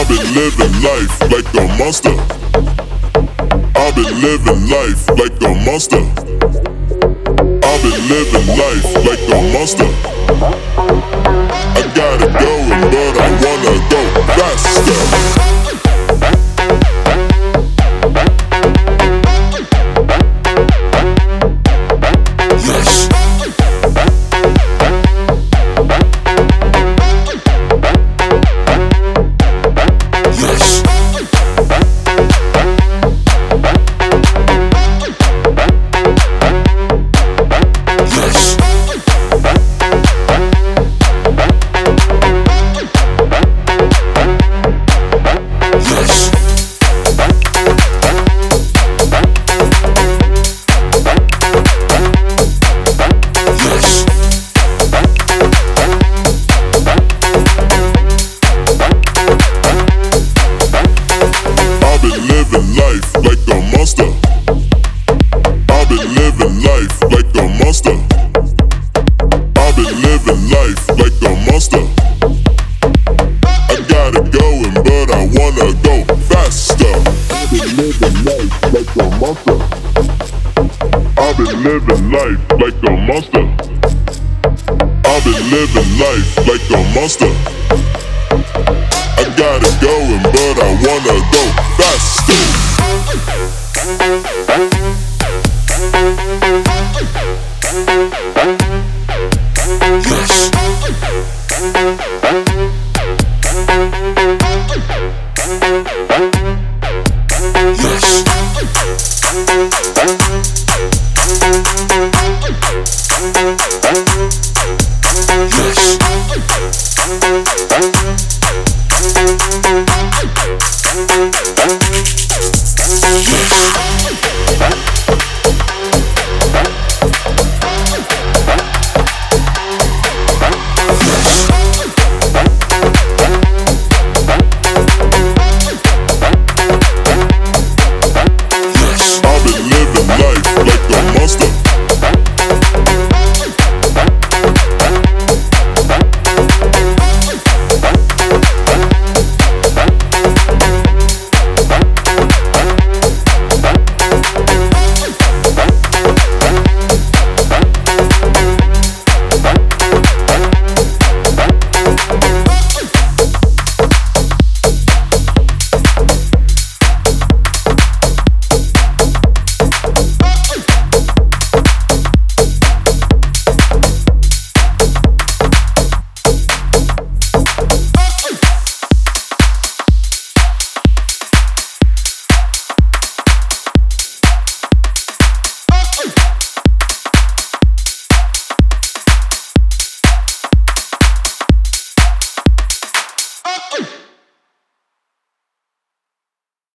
I've been living life like a monster. I've been living life like a monster. I've been living life like a monster. Yes. Been living life like a monster. I've been living life like a monster. I've been living life like a monster. I gotta go, but I wanna go faster. I've been living life like a monster. I've been living life like a monster. I've been living life like a monster. I gotta go, but I wanna go Yes.